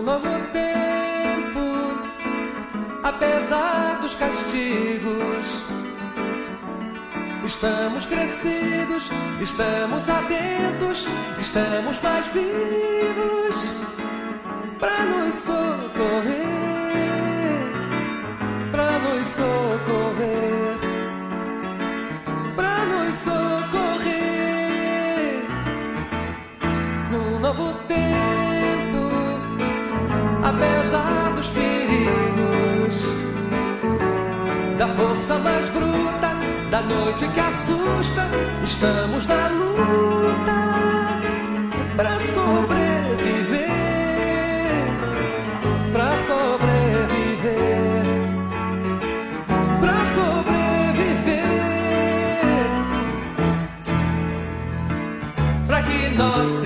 um novo tempo, apesar dos castigos. Estamos crescidos, estamos atentos, estamos mais vivos para nos sorrir. força mais bruta da noite que assusta. Estamos na luta pra sobreviver, pra sobreviver, pra sobreviver, pra que nós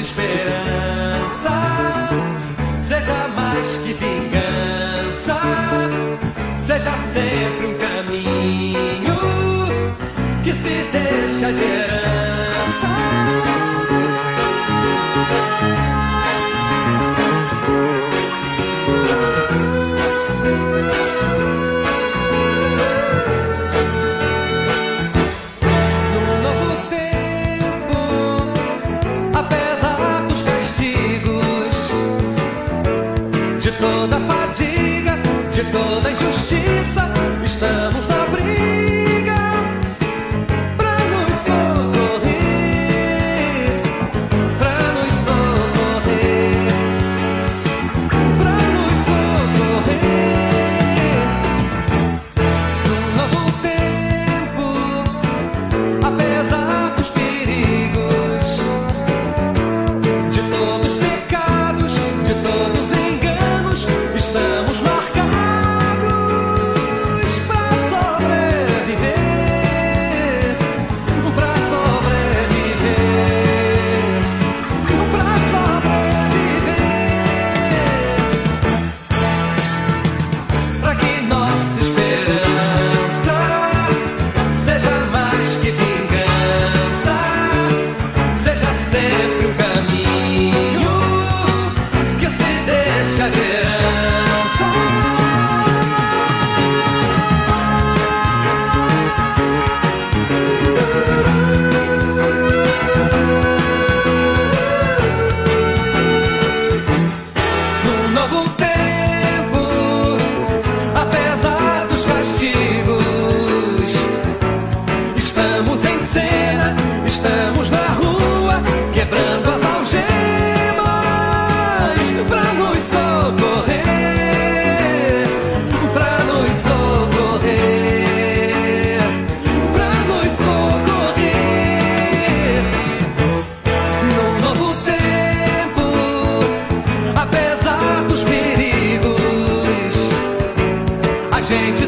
gente.